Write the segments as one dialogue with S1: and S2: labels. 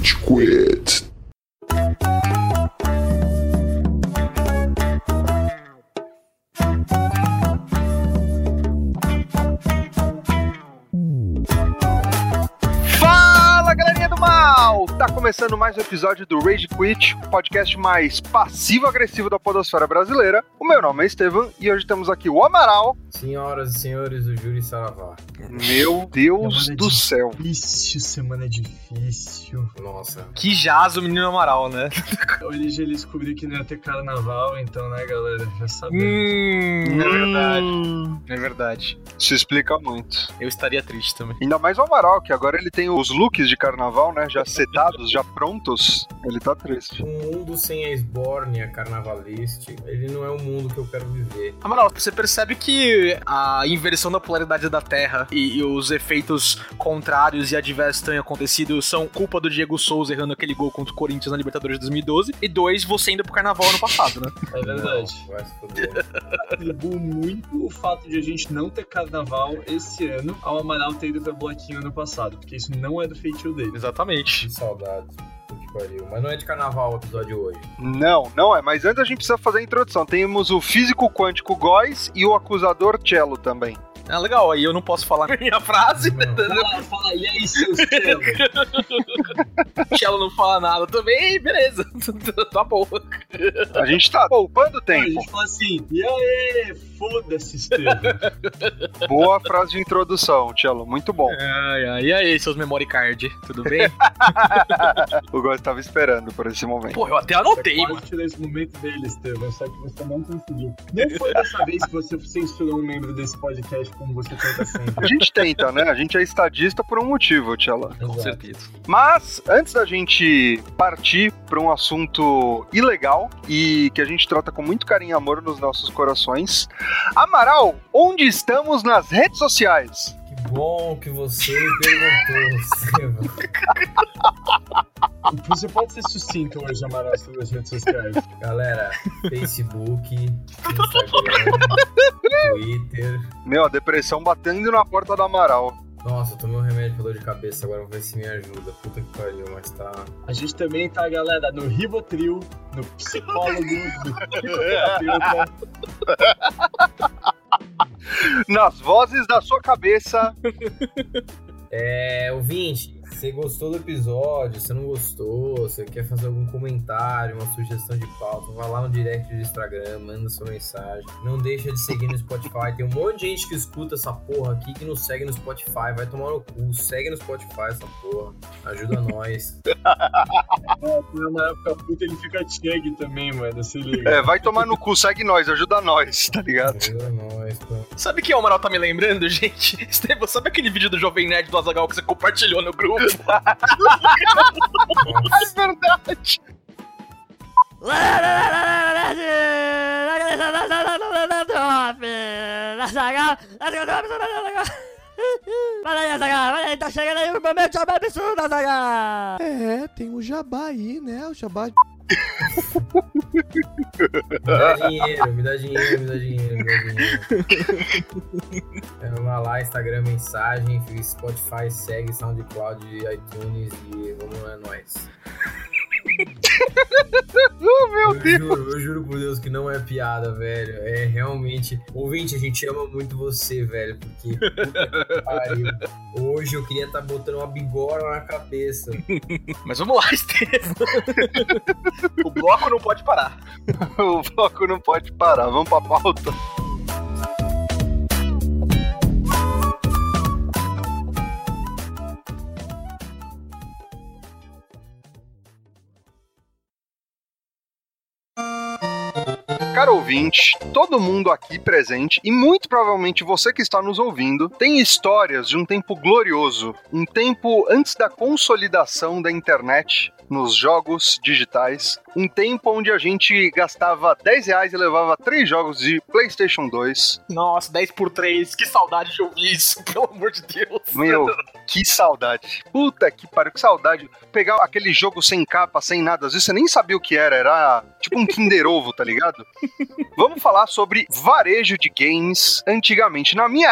S1: Rage Quit.
S2: Fala galerinha do mal! Tá começando mais um episódio do Rage Quit, o podcast mais passivo-agressivo da podosfera brasileira. O meu nome é Estevam e hoje temos aqui o Amaral.
S3: Senhoras e senhores do Júri Saravá.
S2: Meu Deus
S4: Semana
S2: do céu.
S4: Difícil, semana difícil.
S3: Nossa.
S5: Que jaz o menino Amaral, né?
S4: Hoje ele descobriu que não ia ter carnaval, então, né, galera? Já sabemos.
S5: Hum, é verdade.
S2: Hum,
S5: É verdade.
S2: Isso explica muito.
S5: Eu estaria triste também.
S2: Ainda mais o Amaral, que agora ele tem os looks de carnaval, né? Já setados, já prontos. Ele tá triste.
S3: Um mundo sem a esbórnia carnavaliste, ele não é o mundo que eu quero viver.
S5: Amaral, você percebe que a inversão da polaridade da Terra e, e os efeitos contrários e adversos que têm acontecido são culpa do Diego Souza errando aquele gol contra o Corinthians na Libertadores de 2012 e dois, você indo pro carnaval ano passado, né?
S4: É verdade. Atribuo muito o fato de a gente não ter carnaval esse ano ao Amaral ter ido pra bloquinho ano passado, porque isso não é do feitio dele.
S5: Exatamente.
S3: que saudades. Pariu. Mas não é de carnaval o episódio hoje.
S2: Não, não é. Mas antes a gente precisa fazer a introdução. Temos o físico quântico Góis e o acusador Cello também.
S5: Ah, legal, aí eu não posso falar minha frase,
S3: Não.
S4: Fala, fala, e aí, seus telos?
S5: Ela não fala nada também, beleza. tá bom.
S2: A gente tá poupando
S4: A
S2: tempo.
S4: gente fala assim, e aí, foda-se, Estevam.
S2: Boa frase de introdução, Cello. Muito bom.
S5: Ai, ai, e aí, seus memory card, tudo bem?
S2: O Góis tava esperando por esse momento.
S5: Pô, eu até anotei,
S4: Você
S5: mano.
S4: tirar esse momento dele, Estevam, só que você não conseguiu. Não foi dessa vez que você censurou um membro desse podcast como você tenta
S2: A
S4: sempre.
S2: gente tenta, né? A gente é estadista por um motivo, Tchela.
S5: Com certeza.
S2: Mas, antes da gente partir para um assunto ilegal e que a gente trata com muito carinho e amor nos nossos corações, Amaral, onde estamos nas redes sociais?
S3: Que bom que você me perguntou, Estevam.
S4: Você pode ser sucinto hoje, Amaral, sobre as redes sociais.
S3: Galera, Facebook, Instagram, Twitter.
S2: Meu, a depressão batendo na porta do Amaral.
S3: Nossa, eu tomei um remédio pra dor de cabeça, agora vou ver se me ajuda. Puta que pariu, mas tá.
S4: A gente também tá, galera, no Rivotril, no psicólogo, no psicoterapeuta.
S2: Nas vozes da sua cabeça.
S3: É, ouvinte, você gostou do episódio? Você não gostou? Você quer fazer algum comentário, uma sugestão de pauta? Vai lá no direct do Instagram, manda sua mensagem. Não deixa de seguir no Spotify. Tem um monte de gente que escuta essa porra aqui que não segue no Spotify. Vai tomar no cu. Segue no Spotify essa porra. Ajuda nós.
S4: É, Amaral fica puto, ele fica tag também, mano, se liga.
S2: É, vai tomar no cu, segue nós, ajuda nós, tá ligado?
S3: Ajuda nós, pô.
S5: Sabe o que o Amaral tá me lembrando, gente? Estevam, sabe aquele vídeo do Jovem Nerd do Azagal que você compartilhou no grupo?
S2: É verdade.
S6: Tá chegando aí o momento jabá absurdo, Zagal! É, tem o jabá aí, né? O jabá
S3: Me dá dinheiro, me dá dinheiro, me dá dinheiro, me dá dinheiro. É, Vamos lá, Instagram, mensagem, Spotify, segue, SoundCloud, iTunes e vamos lá, é nóis.
S2: Oh, meu
S3: eu
S2: Deus.
S3: juro, eu juro por Deus que não é piada, velho. É realmente. Ouvinte, a gente ama muito você, velho. Porque. Hoje eu queria estar botando uma bigorna na cabeça.
S5: Mas vamos lá, Estevam. o bloco não pode parar.
S2: O bloco não pode parar, vamos pra pauta. Caro ouvinte, todo mundo aqui presente e muito provavelmente você que está nos ouvindo tem histórias de um tempo glorioso, um tempo antes da consolidação da internet nos jogos digitais, um tempo onde a gente gastava 10 reais e levava 3 jogos de PlayStation 2.
S5: Nossa, 10 por 3, que saudade de ouvir isso, pelo amor de Deus.
S2: Meu, Que saudade. Puta que pariu, que saudade. Pegar aquele jogo sem capa, sem nada, às vezes você nem sabia o que era, era tipo um Kinder Ovo, tá ligado? Vamos falar sobre varejo de games antigamente. Na minha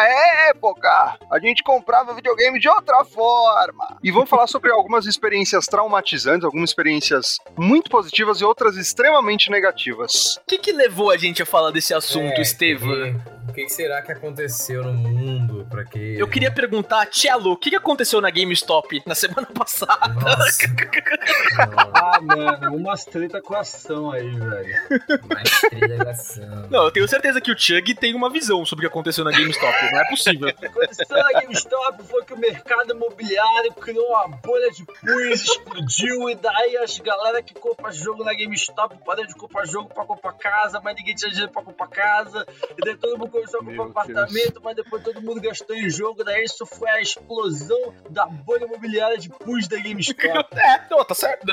S2: época, a gente comprava videogame de outra forma. E vamos falar sobre algumas experiências traumatizantes, algumas experiências muito positivas e outras extremamente negativas.
S5: O que, que levou a gente a falar desse assunto,
S3: É,
S5: Estevam?
S3: O que será que aconteceu no mundo pra que.
S5: Eu queria perguntar, Tchelo, o que, que aconteceu na GameStop na semana passada?
S3: Nossa.
S4: Ah, mano, umas treta com ação aí, velho.
S3: mais trilegação.
S5: Não, eu tenho certeza que o Chug tem uma visão sobre o que aconteceu na GameStop. Não é possível.
S4: O que aconteceu na GameStop foi que o mercado imobiliário criou uma bolha de pus, explodiu, e daí as galera que compra jogo na GameStop parou de comprar jogo pra comprar casa, mas ninguém tinha dinheiro pra comprar casa, e daí todo mundo começou a comprar
S2: Meu
S4: apartamento, mas depois todo mundo gastou em jogo, daí isso foi a explosão da bolha imobiliária de pus da GameStop.
S5: É, não, tá certo.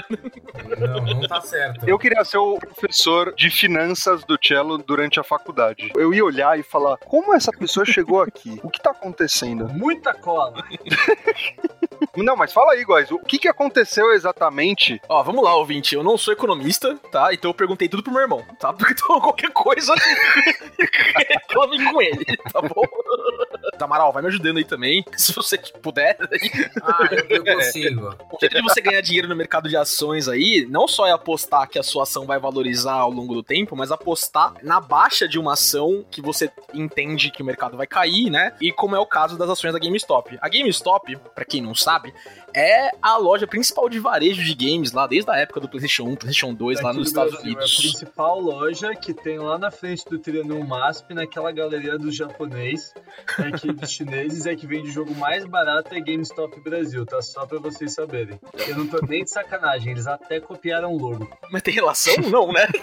S3: Não, não tá certo.
S2: Eu queria ser o professor de finanças do cello durante a faculdade. Eu ia olhar e falar: como essa pessoa chegou aqui? O que tá acontecendo?
S4: Muita cola.
S2: Não, mas fala aí, guys. O que, que aconteceu exatamente?
S5: Ó, vamos lá, ouvinte. Eu não sou economista, tá? Então eu perguntei tudo pro meu irmão, tá? Porque então qualquer coisa com ele, tá bom? Tamaral, vai me ajudando aí também, se você puder.
S3: Ah, eu, consigo.
S5: O jeito de você ganhar dinheiro no mercado de ações aí, não só é apostar que a sua ação vai valorizar ao longo do tempo, mas apostar na baixa de uma ação que você entende que o mercado vai cair, né? E como é o caso das ações da GameStop. A GameStop, pra quem não sabe, é a loja principal de varejo de games lá desde a época do PlayStation 1, PlayStation 2 lá nos
S4: do
S5: Estados
S4: Brasil, É a
S5: Unidos.
S4: principal loja que tem lá na frente do Triângulo MASP, naquela galeria dos japonês, né, que dos chineses, é que vende o jogo mais barato é GameStop Brasil, tá? Só pra vocês saberem. Eu não tô nem de sacanagem, eles até copiaram o logo.
S5: Mas tem relação? Não, né?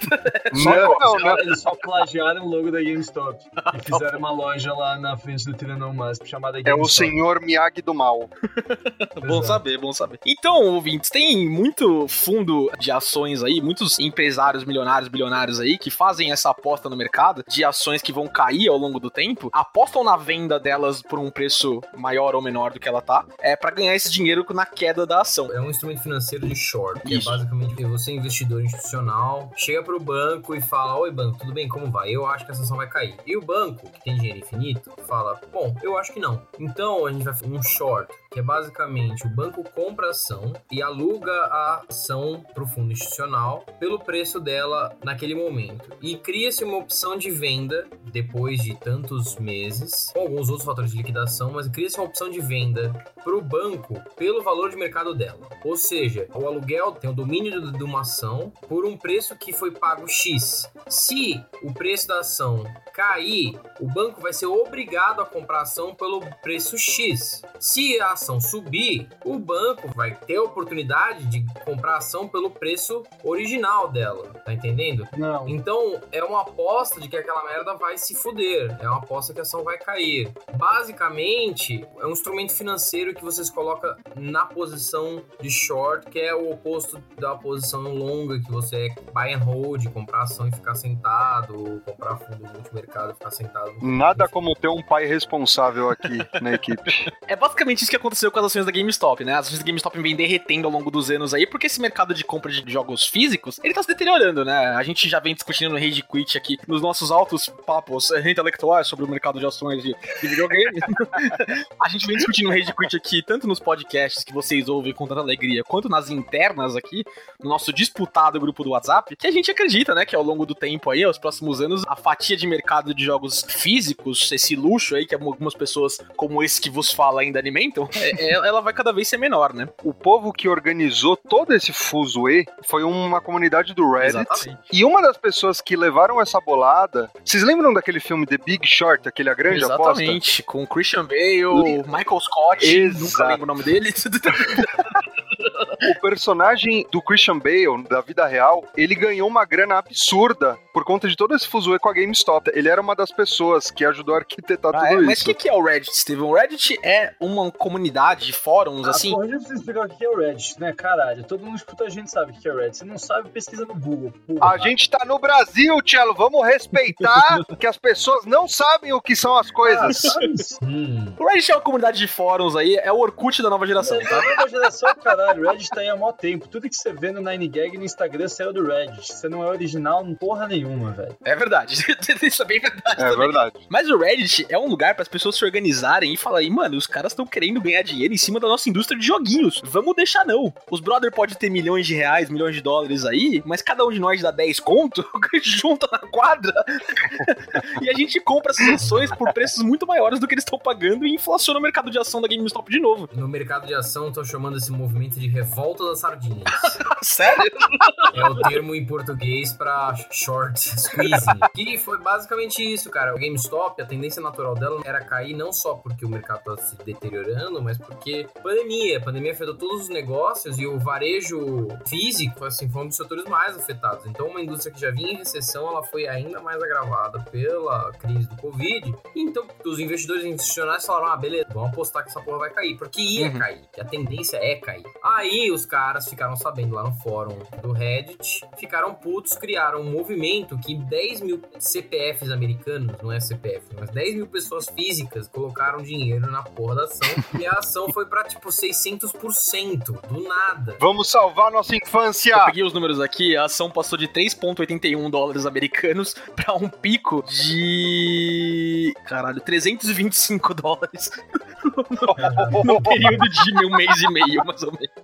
S2: Não, não, não.
S4: Eles só plagiaram o logo da GameStop e fizeram uma loja lá na frente do MASP chamada
S2: É o
S4: GameStop.
S2: senhor Miyagi do mal.
S5: bom saber, bom saber. Então, ouvintes, tem muito fundo de ações aí, muitos empresários milionários, bilionários aí, que fazem essa aposta no mercado de ações que vão cair ao longo do tempo, apostam na venda delas por um preço maior ou menor do que ela tá, é para ganhar esse dinheiro na queda da ação.
S3: É um instrumento financeiro de short, que
S5: Isso.
S3: é basicamente que você, investidor institucional, chega pro banco e fala: Oi, banco, tudo bem? Como vai? Eu acho que essa ação vai cair. E o banco, que tem dinheiro infinito, fala: Bom, eu acho que não. Então a gente vai fazer um short, que é basicamente o banco compra a ação e aluga a ação pro fundo institucional pelo preço dela naquele momento. E cria-se uma opção de venda depois de tantos meses, com alguns outros fatores de liquidação, mas cria-se uma opção de venda para o banco pelo valor de mercado dela. Ou seja, o aluguel tem o domínio de uma ação por um preço que foi pago X. Se o preço da ação cair, o banco vai ser obrigado a comprar a ação pelo preço X. Se a ação subir, o banco vai ter a oportunidade de comprar a ação pelo preço original dela. Tá entendendo?
S4: Não.
S3: Então, é uma aposta de que aquela merda vai se fuder. É uma aposta que a ação vai cair. Basicamente, é um instrumento financeiro que vocês colocam na posição de short, que é o oposto da posição longa, que você é buy and hold, comprar ação e ficar sentado, ou comprar fundo multimercado e ficar sentado.
S2: Nada como ter um pai responsável aqui na equipe.
S5: É basicamente isso que aconteceu com as ações da GameStop, né? As ações da GameStop vêm derretendo ao longo dos anos aí, porque esse mercado de compra de jogos físicos, ele tá se deteriorando, né? A gente já vem discutindo no Rage Quit aqui, nos nossos altos papos eh, intelectuais sobre o mercado de ações de, de videogame. a gente vem discutindo Rage Quit aqui, tanto nos podcasts que vocês ouvem com tanta alegria, quanto nas internas aqui, no nosso disputado grupo do WhatsApp, que a gente acredita, né, que ao longo do tempo aí, aos próximos anos, a fatia de mercado de jogos físicos, esse luxo aí que algumas pessoas como esse que vos fala ainda alimentam, é- é- ela vai cada vez ser menor, né?
S2: O povo que organizou todo esse fuzuê foi uma comunidade do Reddit.
S5: Exatamente.
S2: E uma das pessoas que levaram essa bolada. Vocês lembram daquele filme The Big Short, aquele A Grande Aposta?
S5: Exatamente, com Christian Bale, Michael Scott,
S2: Exato.
S5: nunca lembro o nome dele.
S2: O personagem do Christian Bale, da vida real, ele ganhou uma grana absurda por conta de todo esse fuzuê com a GameStop. Ele era uma das pessoas que ajudou a arquitetar
S5: Ah,
S2: tudo
S5: é?
S2: isso.
S5: Mas o que, que é o Reddit, Steven? O Reddit é uma comunidade de fóruns,
S4: Ah,
S5: assim?
S4: porra, gente precisa explicar o que é o Reddit, né? Caralho, todo mundo escuta a gente sabe o que é o Reddit. Você não sabe, pesquisa no Google. Porra.
S2: A gente tá no Brasil, Tchelo. Vamos respeitar que as pessoas não sabem o que são as
S4: Ah,
S2: coisas.
S3: Hum.
S5: O Reddit é uma comunidade de fóruns aí, é o Orkut da nova geração,
S4: É
S5: tá?
S4: da nova geração, caralho. O Reddit tá aí há mó tempo. Tudo que você vê no 9gag e no Instagram saiu do Reddit. Você não é original em porra nenhuma, velho.
S5: É verdade. Isso é bem verdade.
S2: É
S5: também.
S2: verdade.
S5: Mas o Reddit é um lugar para as pessoas se organizarem e falarem, mano, os caras estão querendo ganhar dinheiro em cima da nossa indústria de joguinhos. Vamos deixar não. Os brother pode ter milhões de reais, milhões de dólares aí, mas cada um de nós dá 10 conto, junta na quadra, e a gente compra essas ações por preços muito maiores do que eles estão pagando e inflaciona o mercado de ação da GameStop de novo.
S3: No mercado de ação, tô chamando esse movimento de revolta das sardinhas.
S5: Sério?
S3: É o termo em português pra short squeezing. Que foi basicamente isso, cara. O GameStop, a tendência natural dela era cair não só porque o mercado tá se deteriorando, mas porque pandemia. A pandemia afetou todos os negócios e o varejo físico, assim, foi um dos setores mais afetados. Então, uma indústria que já vinha em recessão, ela foi ainda mais agravada pela crise do Covid. Então, os investidores institucionais falaram: ah, beleza, vamos apostar que essa porra vai cair, porque ia
S5: Uhum.
S3: cair. A tendência é cair. Aí os caras ficaram sabendo lá no fórum do Reddit, ficaram putos, criaram um movimento que 10 mil CPFs americanos, não é CPF, mas 10 mil pessoas físicas colocaram dinheiro na porra da ação e a ação foi pra tipo 600% do nada.
S2: Vamos salvar nossa infância.
S5: Eu peguei os números aqui, a ação passou de 3,81 dólares americanos pra um pico de. Caralho, 325 dólares no período de um mês e meio, mais ou menos.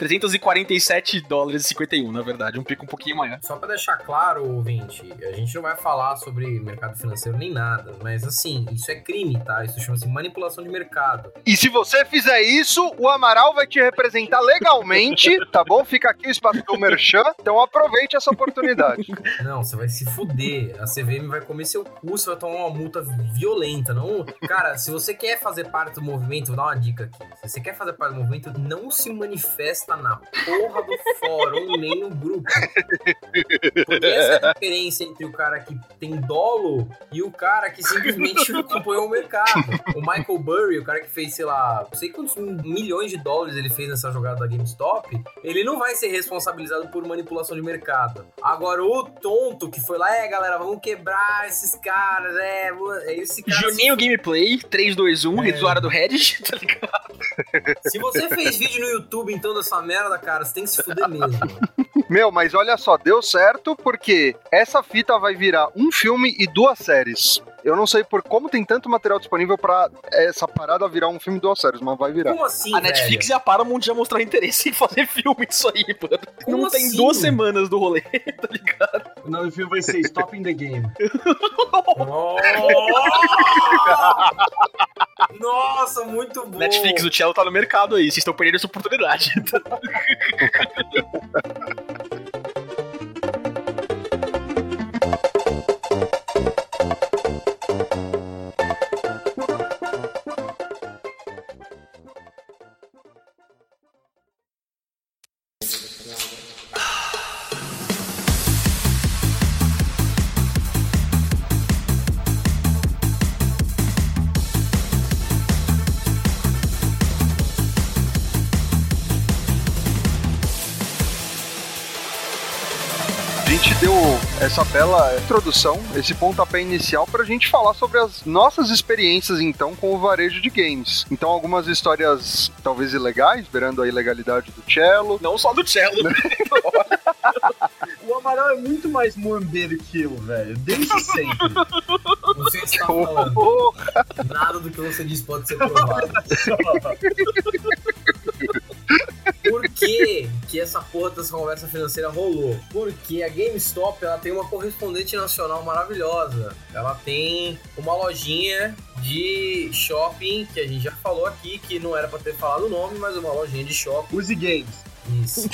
S5: 347 dólares e 51, na verdade, um pico um pouquinho maior.
S3: Só pra deixar claro, ouvinte, a gente não vai falar sobre mercado financeiro nem nada, mas assim, isso é crime, tá? Isso chama-se manipulação de mercado.
S2: E se você fizer isso, o Amaral vai te representar legalmente, tá bom? Fica aqui o espaço do Merchan, então aproveite essa oportunidade.
S3: Não, você vai se fuder. A CVM vai comer seu cu, você vai tomar uma multa violenta. Não, cara, se você quer fazer parte do movimento, vou dar uma dica aqui. Se você quer fazer parte do movimento, não se manifesta na porra do fórum nem no grupo. Porque essa é a diferença entre o cara que tem dolo e o cara que simplesmente acompanhou o mercado. O Michael Burry, o cara que fez, sei lá, não sei quantos milhões de dólares ele fez nessa jogada da GameStop, ele não vai ser responsabilizado por manipulação de mercado. Agora, o tonto que foi lá, é, galera, vamos quebrar esses caras, é, é esse cara.
S5: Juninho Gameplay, 321,
S3: É.
S5: usuário do Reddit, tá ligado?
S3: Se você fez vídeo no YouTube então dessa merda, cara, você tem que se fuder mesmo.
S2: Meu, mas olha só, deu certo porque essa fita vai virar um filme e duas séries. Eu não sei por como tem tanto material disponível pra essa parada virar um filme duas séries, mas vai virar.
S3: Como assim,
S5: A Netflix
S3: velho?
S5: e a Paramount já mostraram interesse em fazer filme disso aí, mano.
S3: Como
S5: Não tem
S3: assim?
S5: duas semanas do rolê, tá ligado?
S4: O nome do filme vai ser Stop in the Game.
S3: Nossa, muito bom.
S5: Netflix, o Cello tá no mercado aí, vocês estão perdendo essa oportunidade.
S2: essa bela introdução, esse pontapé inicial pra gente falar sobre as nossas experiências então com o varejo de games. Então algumas histórias talvez ilegais, beirando a ilegalidade do cello.
S5: Não só do Cello.
S4: O Amaral é muito mais muambeiro que eu, velho. Desde sempre.
S3: Você está falando. Nada do que você diz pode ser provado. Por que, que essa porra dessa conversa financeira rolou? Porque a GameStop ela tem uma correspondente nacional maravilhosa. Ela tem uma lojinha de shopping que a gente já falou aqui, que não era pra ter falado o nome, mas uma lojinha de shopping.
S4: Use games.
S3: Isso.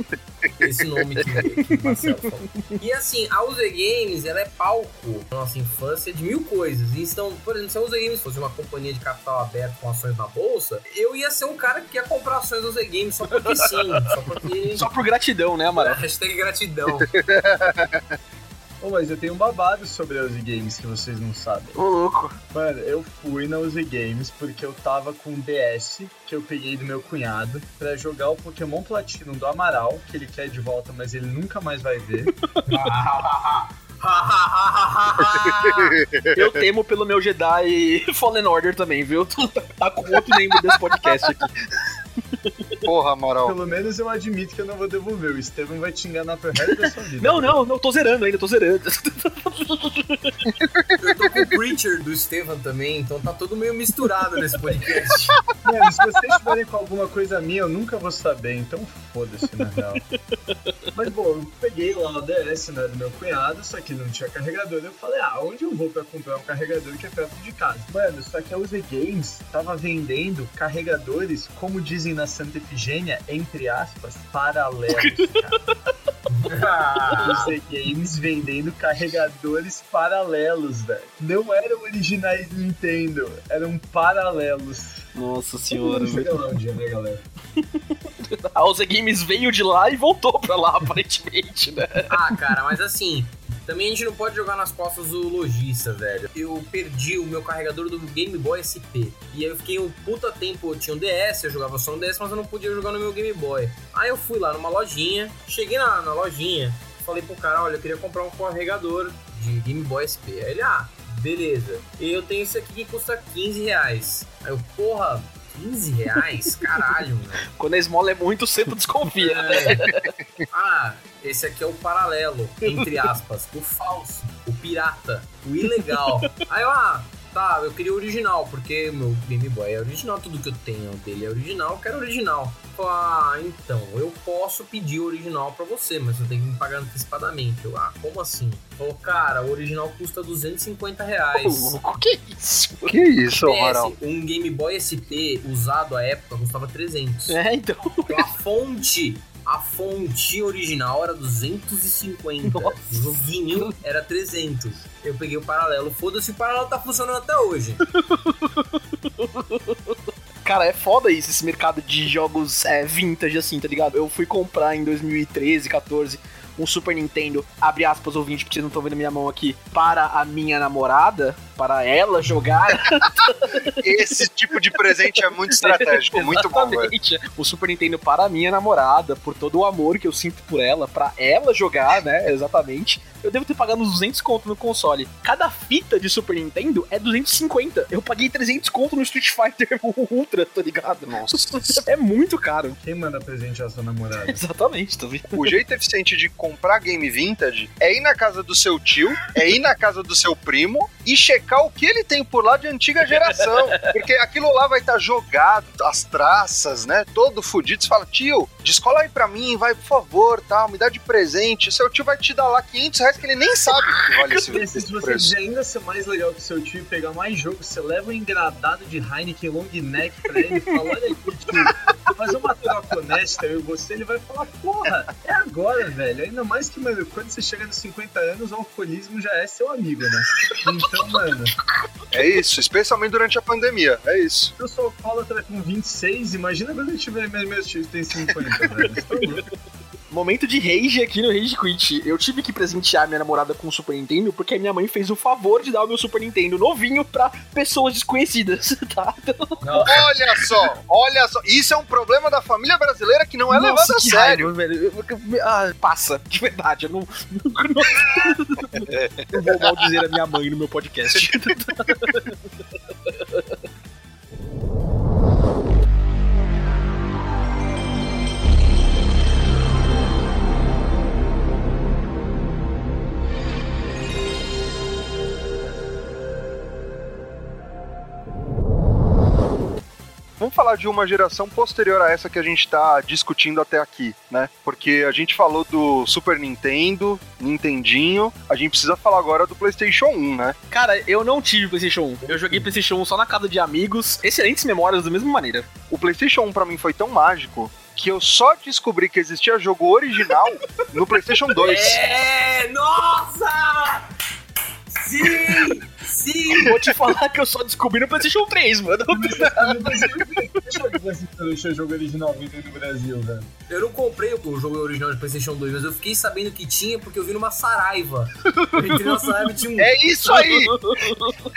S3: Esse nome que, que o Marcelo falou. E assim, a UZ Games, ela é palco na nossa infância de mil coisas. Então, por exemplo, se a UZ Games fosse uma companhia de capital aberto com ações na bolsa, eu ia ser um cara que ia comprar ações da UZ Games só porque sim. Só porque...
S5: Só por gratidão, né, Amaral?
S3: Hashtag gratidão.
S4: Ô, mas eu tenho um babado sobre a Uzi Games que vocês não sabem.
S5: Ô, louco.
S4: Mano, eu fui na Uzi Games porque eu tava com um DS que eu peguei do meu cunhado pra jogar o Pokémon Platinum do Amaral, que ele quer de volta, mas ele nunca mais vai ver.
S5: Eu temo pelo meu Jedi Fallen Order também, viu? Tá com outro membro desse podcast aqui.
S2: Porra, Amaral.
S4: Pelo menos eu admito que eu não vou devolver. O Estevam vai te enganar pro resto da sua vida.
S5: Não, não, não, tô zerando ainda, tô zerando.
S3: Eu tô com o Preacher do Estevam também, então tá tudo meio misturado nesse podcast.
S4: Mano, se vocês estiverem com alguma coisa minha, eu nunca vou saber, então foda-se, na real. Mas, bom, eu peguei lá o DS, né, do meu cunhado, só que não tinha carregador. Eu falei, ah, onde eu vou pra comprar um carregador que é perto de casa? Mano, só que a UZ Games tava vendendo carregadores, como dizem na Santa Efigênia, entre aspas, paralelos, cara. UZ Games vendendo carregadores paralelos, velho. Não eram originais Nintendo, eram paralelos.
S5: Nossa senhora, velho.
S4: Chega lá um dia, né, galera?
S5: A Oza Games veio de lá e voltou pra lá, aparentemente, né?
S3: Ah, cara, mas assim, também a gente não pode jogar nas costas do lojista, velho. Eu perdi o meu carregador do Game Boy SP. E aí eu fiquei um puta tempo, eu tinha um DS, eu jogava só um DS, mas eu não podia jogar no meu Game Boy. Aí eu fui lá numa lojinha, cheguei na, na lojinha, falei pro cara, olha, eu queria comprar um carregador de Game Boy SP. Aí ele, ah, beleza. E eu tenho esse aqui que custa 15 reais. Aí eu, porra, 15 reais? Caralho, velho.
S5: Quando a esmola é muito, sempre desconfia, né?
S3: É. Ah, esse aqui é o paralelo, entre aspas, o falso, o pirata, o ilegal. Aí ah, tá, eu queria o original, porque meu Game Boy é original, tudo que eu tenho dele é original, eu quero original. Ah, então, eu posso pedir o original pra você, mas você tem que me pagar antecipadamente. Eu, ah, como assim? Falou, cara, o original custa 250 reais.
S5: Louco, que isso?
S2: Que isso, Amaral?
S3: Um Game Boy SP usado à época custava 300.
S5: É, então.
S3: Então a fonte, a fonte original era 250.
S5: Nossa.
S3: O joguinho era 300. Eu peguei o paralelo, foda-se, o paralelo tá funcionando até hoje.
S5: Cara, é foda isso, esse mercado de jogos é, vintage, assim, tá ligado? Eu fui comprar em 2013, 14, um Super Nintendo, abre aspas, ouvinte, porque vocês não estão vendo minha mão aqui, para a minha namorada, para ela jogar.
S2: Esse tipo de presente é muito estratégico, muito bom, velho.
S5: Exatamente. O Super Nintendo para a minha namorada, por todo o amor que eu sinto por ela, pra ela jogar, né? Exatamente. Eu devo ter pagado uns 200 conto no console. Cada fita de Super Nintendo é 250. Eu paguei 300 conto no Street Fighter Ultra, tá ligado?
S2: Nossa.
S5: É muito caro.
S4: Quem manda presente a sua namorada?
S5: Exatamente, tá vendo?
S2: O jeito eficiente de comprar game vintage é ir na casa do seu tio, é ir na casa do seu primo e checar o que ele tem por lá de antiga geração. Porque aquilo lá vai estar jogado, as traças, né? Todo fudido. Você fala, tio, descola aí pra mim, vai, por favor, tal, me dá de presente. Seu tio vai te dar lá 500 reais que ele nem sabe que vale esse,
S4: E se
S2: esse
S4: você
S2: preço.
S4: quiser ainda ser mais legal que seu tio e pegar mais jogo, você leva um engradado de Heineken long neck pra ele e fala: Olha aqui, tio, faz uma troca honesta, eu e você. Ele vai falar: Porra, é agora, velho. Ainda mais que, mano, quando você chega nos 50 anos, o alcoolismo já é seu amigo, né? Então, mano,
S2: É isso, especialmente durante a pandemia. É isso.
S4: eu sou alcoólatra com 26, imagina quando eu tiver meus tios tem 50, velho. Tá louco.
S5: Momento de rage aqui no Rage Quit. Eu tive que presentear minha namorada com o Super Nintendo porque a minha mãe fez o favor de dar o meu Super Nintendo novinho pra pessoas desconhecidas, tá? Então,
S2: Olha só, olha só. Isso é um problema da família brasileira que não é levado
S5: Nossa,
S2: a
S5: que
S2: sério.
S5: raiva, velho. Ah, passa, de verdade. Eu não, não, não vou mal dizer a minha mãe no meu podcast.
S2: Vamos falar de uma geração posterior a essa que a gente tá discutindo até aqui, né? Porque a gente falou do Super Nintendo, Nintendinho, a gente precisa falar agora do PlayStation 1, né?
S5: Cara, eu não tive PlayStation 1. Eu joguei PlayStation 1 só na casa de amigos. Excelentes memórias da mesma maneira.
S2: O PlayStation 1 pra mim foi tão mágico que eu só descobri que existia jogo original no PlayStation 2.
S3: É, nossa! Sim! Sim!
S5: Vou te falar que eu só descobri no PlayStation 3, mano.
S4: Deixa o jogo original vindo no Brasil, velho.
S3: Eu não comprei o jogo original de PlayStation 2, mas eu fiquei sabendo que tinha porque eu vi numa Saraiva. Eu entrei na Saraiva e tinha um.
S2: É isso aí!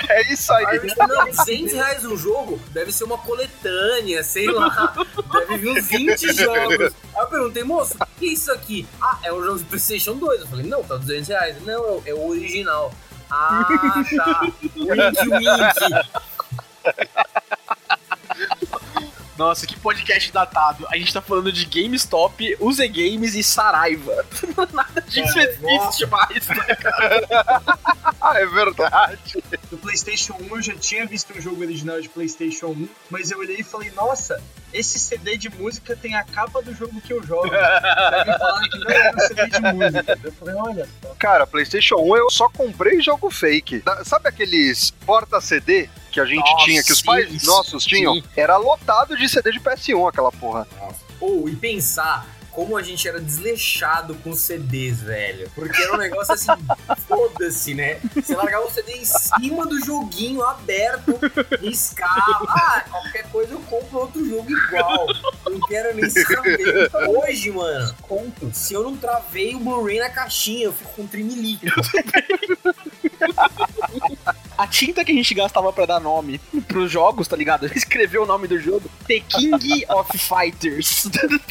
S2: É isso
S3: Aí
S2: aí!
S3: eu falei, não, 200 reais um jogo deve ser uma coletânea, sei lá. Deve vir uns 20 jogos. Aí eu perguntei, moço, o que é isso aqui? Ah, é um jogo de PlayStation 2. Eu falei, não, tá 200 reais. Não, é o- é o original. Ah, tá.
S5: Nossa, que podcast datado. A gente tá falando de GameStop, Use Games e Saraiva. Nada disso
S3: É,
S5: existe mais.
S2: Ah, é verdade.
S4: No PlayStation 1 eu já tinha visto um jogo original de PlayStation 1, mas eu olhei e falei, nossa, esse CD de música tem a capa do jogo que eu jogo. Aí me falaram que não era um CD de música. Eu falei, olha só.
S2: Cara, PlayStation 1 eu só comprei jogo fake. Sabe aqueles porta-CD que a gente
S5: Nossa,
S2: tinha, que os
S5: sim,
S2: pais nossos tinham?
S5: sim.
S2: Era lotado de CD de PS1 aquela porra.
S3: Ou, e pensar como a gente era desleixado com CDs, velho. Porque era um negócio assim, foda-se, né? Você largava o CD em cima do joguinho aberto, riscava. Ah, qualquer coisa eu compro outro jogo igual. Não quero nem saber. Hoje, mano, conto. Se eu não travei o Blu-ray na caixinha, eu fico com trimelique.
S5: A tinta que a gente gastava pra dar nome pros jogos, tá ligado? Escreveu o nome do jogo. The King of Fighters.
S4: Com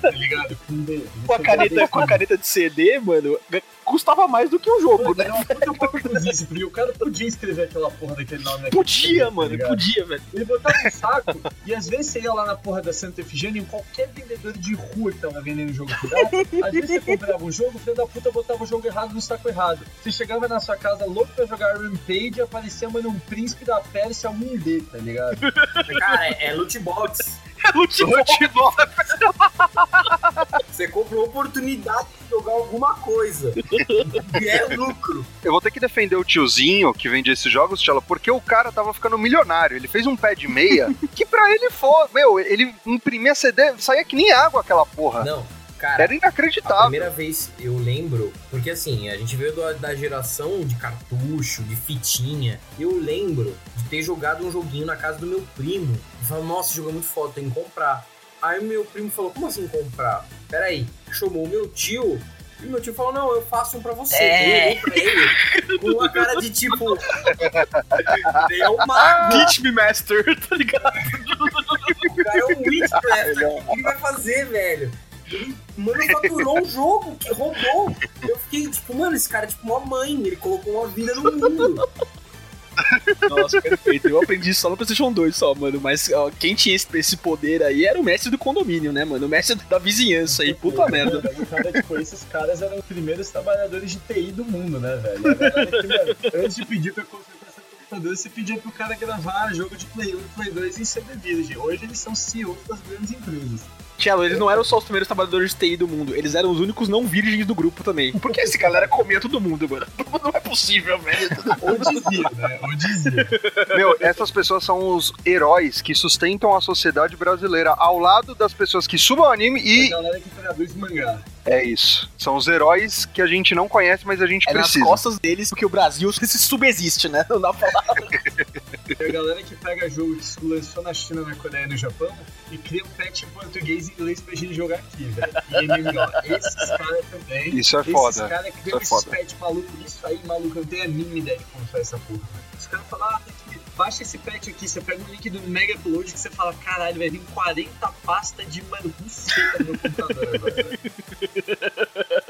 S4: tá? Com
S5: a caneta, com a caneta de CD, mano, custava mais do que o jogo, né?
S4: Puta porra-cozice, porque o cara podia escrever aquela porra daquele nome
S5: Podia,
S4: tá
S5: mano, podia, velho.
S4: Ele botava um saco e às vezes você ia lá na porra da Santa Efigênia em qualquer vendedor de rua que tava vendendo jogo pirata. Às vezes você comprava um jogo, o filho da puta botava o jogo errado no saco errado. Você chegava na sua casa louco pra jogar Rampage e aparecia, mano, um príncipe da Pérsia 1D, tá ligado?
S3: Cara, é, é loot box.
S2: Futebol.
S3: Você compra uma oportunidade de jogar alguma coisa. E é lucro.
S2: Eu vou ter que defender o tiozinho que vende esses jogos, Tchela, porque o cara tava ficando milionário. Ele fez um pé de meia que pra ele foi. Meu, ele imprimia CD, saía que nem água aquela porra.
S3: Não, cara.
S2: Era
S3: A
S2: inacreditável.
S3: primeira vez eu lembro, porque assim, a gente veio da, da geração de cartucho, de fitinha. Eu lembro de ter jogado um joguinho na casa do meu primo. E falou, nossa, esse jogo é muito foda, tem que comprar. Aí meu primo falou, como assim comprar? Peraí, chamou o meu tio. E meu tio falou, não, eu faço um pra você.
S5: É.
S3: Eu pra ele, com uma cara de tipo... é um mago,
S5: Teach me Master, tá ligado?
S3: o cara é um witchcraft. O que ele vai fazer, velho? Ele manufaturou um jogo que rodou. Eu fiquei tipo, mano, esse cara é tipo uma mãe. Ele colocou uma vida no mundo.
S5: Nossa, perfeito. Eu aprendi só no PlayStation 2 só, mano. Mas ó, quem tinha esse, esse poder aí era o mestre do condomínio, né, mano? O mestre da vizinhança aí, puta merda.
S4: O cara, tipo, esses caras eram os primeiros trabalhadores de TI do mundo, né, velho? Que, mano, antes de pedir pra computador, você pedia pro cara gravar jogo de Play 1 e Play 2 em CD virgem. Hoje eles são CEOs das grandes empresas.
S5: Tchelo, eles não eram só os primeiros trabalhadores de TI do mundo, eles eram os únicos não virgens do grupo também. Porque esse galera comia todo mundo, mano. Não é possível, velho.
S4: Ou dizia, né? Ou dizia.
S2: Meu, essas pessoas são os heróis que sustentam a sociedade brasileira ao lado das pessoas que subam anime
S4: A
S2: e.
S4: galera que traduz mangá.
S2: É isso. São os heróis que a gente não conhece, mas a gente
S5: É nas
S2: precisa.
S5: costas deles que o Brasil se subexiste, né? Não dá pra falar.
S4: Tem a galera que pega jogo que se lançou na China, na Coreia e no Japão e cria um patch em português e inglês pra gente jogar aqui, velho. E MMO. Esses caras também.
S2: Isso é
S4: esses
S2: foda.
S4: caras que
S2: Isso
S4: criam
S2: é
S4: esses
S2: foda.
S4: patch maluco, isso aí, maluco, eu não tenho a mínima ideia de como faz essa porra, velho. Os caras falam, ah, tem que. Baixa esse patch aqui, você pega o link do Mega Upload que você fala, caralho, vai vir 40 pastas de mano buceta no meu computador agora. velho."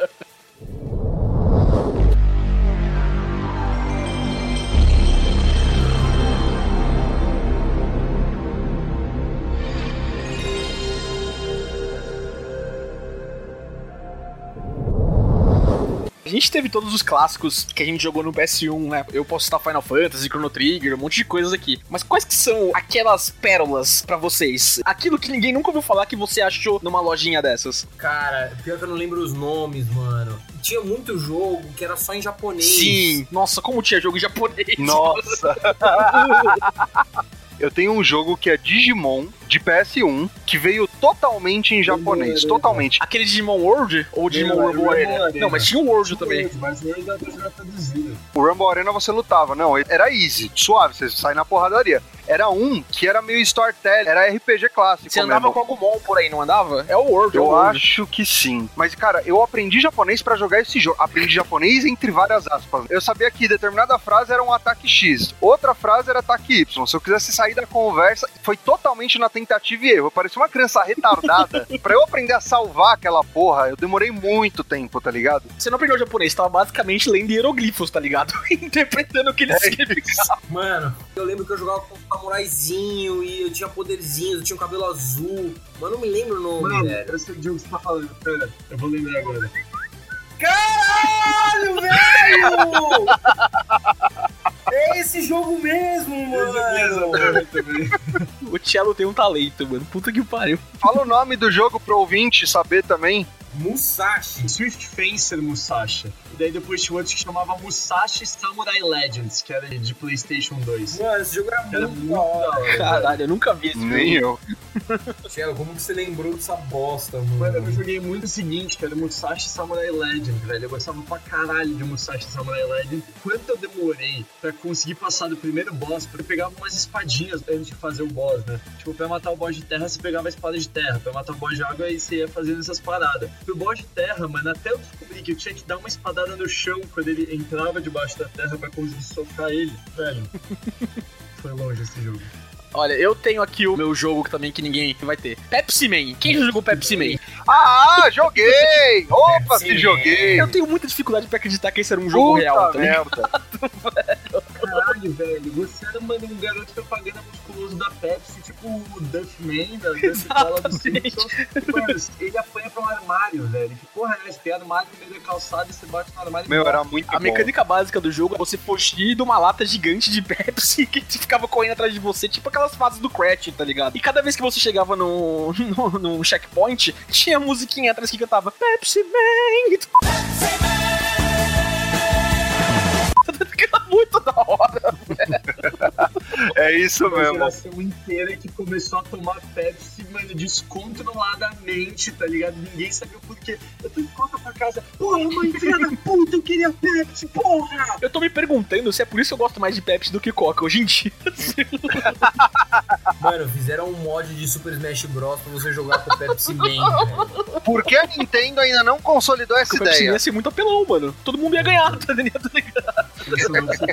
S5: A gente teve todos os clássicos que a gente jogou no PS1, né? Eu posso citar Final Fantasy, Chrono Trigger, um monte de coisas aqui. Mas quais que são aquelas pérolas pra vocês? Aquilo que ninguém nunca ouviu falar que você achou numa lojinha dessas?
S3: Cara, pior que eu não lembro os nomes, mano. Tinha muito jogo que era só em japonês.
S5: Sim! Nossa, como tinha jogo em japonês.
S2: Nossa! Eu tenho um jogo que é Digimon de PS1 que veio totalmente em japonês, totalmente.
S5: Aquele Digimon World ou Digimon Rumble Arena? Não, mas tinha o World também.
S4: Mas o World jogar traduzido.
S2: O Rumble Arena você lutava, não, era easy, suave, você sai na porradaria. Era um que era meio storytelling, era RPG clássico
S5: Você andava
S2: mesmo.
S5: com Agumon por aí, não andava? É o World. é o
S2: Eu
S5: World.
S2: acho que sim. Mas, cara, eu aprendi japonês pra jogar esse jogo. Aprendi japonês entre várias aspas. Eu sabia que determinada frase era um ataque X, outra frase era ataque Y. Se eu quisesse sair da conversa, foi totalmente na tentativa e erro. Eu parecia uma criança retardada. pra eu aprender a salvar aquela porra, eu demorei muito tempo, tá ligado?
S5: Você não aprendeu japonês, tava basicamente lendo hieroglifos, tá ligado? Interpretando o que eles significavam.
S3: Mano, eu lembro que eu jogava com um samuraizinho e eu tinha poderzinhos, eu tinha um cabelo azul. Mas eu não me lembro o nome,
S4: Mano,
S3: velho.
S4: eu sei o jogo que você tá falando. Pera, eu vou lembrar agora.
S3: Caralho, velho! É esse jogo mesmo, mano!
S4: também.
S5: O Cello tem um talento, mano. Puta que pariu.
S2: Fala o nome do jogo pro ouvinte saber também.
S3: Musashi.
S4: Swift Fencer Musashi. E daí depois tinha outro que chamava Musashi Samurai Legends, que era de PlayStation 2.
S3: Mano, esse jogo era
S4: Era
S3: muito
S4: muito
S3: da hora.
S4: hora. velho.
S5: Caralho, eu nunca vi esse
S2: Nem
S5: jogo.
S2: eu.
S3: Cello, como que você lembrou dessa bosta, mano?
S4: Mano, eu joguei muito o seguinte, que era Musashi Samurai Legend, velho. Eu gostava pra caralho de Musashi Samurai Legend. Quanto eu demorei pra conseguir passar do primeiro boss, porque eu pegava umas espadinhas antes de fazer o boss, né? Tipo, pra matar o boss de terra, você pegava a espada de terra. Pra matar o boss de água, aí você ia fazendo essas paradas. Pro boss de terra, mano, até eu descobri que eu tinha que dar uma espadada no chão quando ele entrava debaixo da terra pra conseguir socar ele. Velho, foi longe esse jogo.
S5: Olha, eu tenho aqui o meu jogo que também que ninguém vai ter. Pepsi Man. Quem já jogou Pepsi Man?
S2: Ah, joguei! Opa, se
S3: Sim.
S2: joguei!
S5: Eu tenho muita dificuldade pra acreditar que esse era um jogo
S2: Puta
S5: real, tá
S2: merda.
S4: Caralho, velho, você era, mano, um garoto propaganda musculoso da Pepsi, tipo o Duffman, da Duff Cola do. Simpsons. Mano, ele apanha pra um armário, velho. Que porra é essa? Tem armário no meio da calçada e você bate no armário
S2: Meu, era muito
S5: A
S2: bom.
S5: mecânica básica do jogo é você fugir de uma lata gigante de Pepsi que ficava correndo atrás de você, tipo aquelas fases do Crash, tá ligado? E cada vez que você chegava no, no, num checkpoint, tinha a musiquinha atrás que cantava Pepsi Man! Ficava muito da hora.
S2: É isso
S4: Uma
S2: mesmo.
S4: geração inteira que começou a tomar Pepsi, mano, descontroladamente, tá ligado? Ninguém sabia o porquê. Eu fui coca pra casa, porra, mãe, filha da puta, eu queria Pepsi, porra!
S5: Eu tô me perguntando se é por isso que eu gosto mais de Pepsi do que Coca hoje em dia.
S3: Mano, fizeram um mod de Super Smash Bros pra você jogar com Pepsi Man, velho.
S2: Por que a Nintendo ainda não consolidou essa
S5: Porque o Pepsi Man
S2: ideia?
S5: ia ser muito apelão, mano. Todo mundo ia ganhar, tá ligado?
S4: Esse é o nosso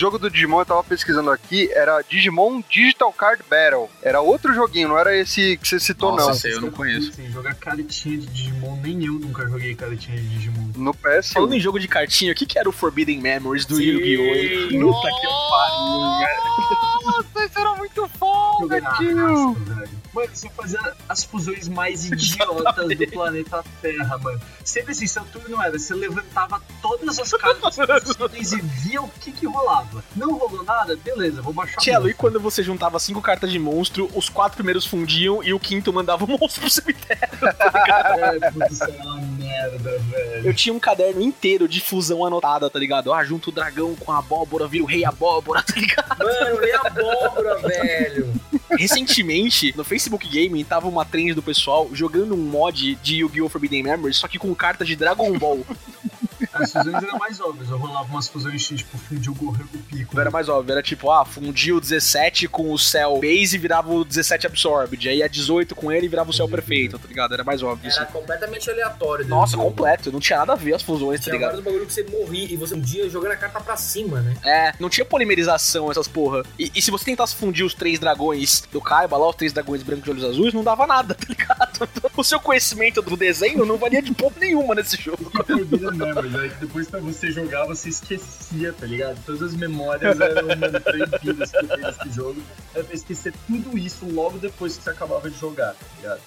S2: jogo do Digimon, eu tava pesquisando aqui, era Digimon Digital Card Battle. Era outro joguinho, não era esse que você citou,
S5: Nossa,
S2: não.
S5: esse eu não conheço.
S4: Sim, jogar cartinha de Digimon, nem eu nunca joguei cartinha de Digimon.
S2: No PS.
S5: Falando em jogo de cartinha, o que, que era o Forbidden Memories do. Yu-Gi-Oh! Puta que pariu, velho.
S2: Nossa, isso era muito foda,
S4: Jogar Mano, você fazia as fusões mais idiotas do planeta Terra, mano. Sempre assim, seu turno era, você levantava todas as cartas possíveis e via o que que rolava. Não rolou nada? Beleza, vou baixar
S5: Cello, e quando você juntava cinco cartas de monstro, os quatro primeiros fundiam e o quinto mandava o monstro pro cemitério.
S4: É, putz, isso é uma merda, velho.
S5: Eu tinha um caderno inteiro de fusão anotada, tá ligado? Ah, junto o dragão com a abóbora, vira o rei abóbora, tá ligado?
S3: Mano, a abóbora, velho?
S5: Recentemente, no Facebook Gaming, tava uma trend do pessoal jogando um mod de Yu-Gi-Oh! Forbidden Memories, só que com cartas de Dragon Ball.
S4: As fusões eram mais óbvias. Eu rolava umas fusões tipo fundiu o Gohan com o Pico.
S5: Não era mais óbvio, era tipo, ah, fundia o 17 com o Cell Base e virava o 17 Absorbed. Aí a 18 com ele virava o Cell Perfeito, tá ligado? Era mais óbvio isso.
S3: Era completamente aleatório. dentro
S5: Nossa,
S3: jogo.
S5: completo, não tinha nada a ver as fusões, tá
S3: Tinha
S5: ligado?
S3: vários bagulho que você morria e você um dia jogando a carta pra cima, né?
S5: É, não tinha polimerização essas porra. E, e se você tentasse fundir os três dragões do Kaiba lá, os três dragões brancos de olhos azuis, não dava nada, tá ligado? O seu conhecimento do desenho não valia de porra nenhuma nesse jogo.
S4: Depois pra você jogar, você esquecia, tá ligado? Todas as memórias eram, mano, proibidas que eu desse jogo. Era pra esquecer tudo isso logo depois que você acabava de jogar, tá ligado?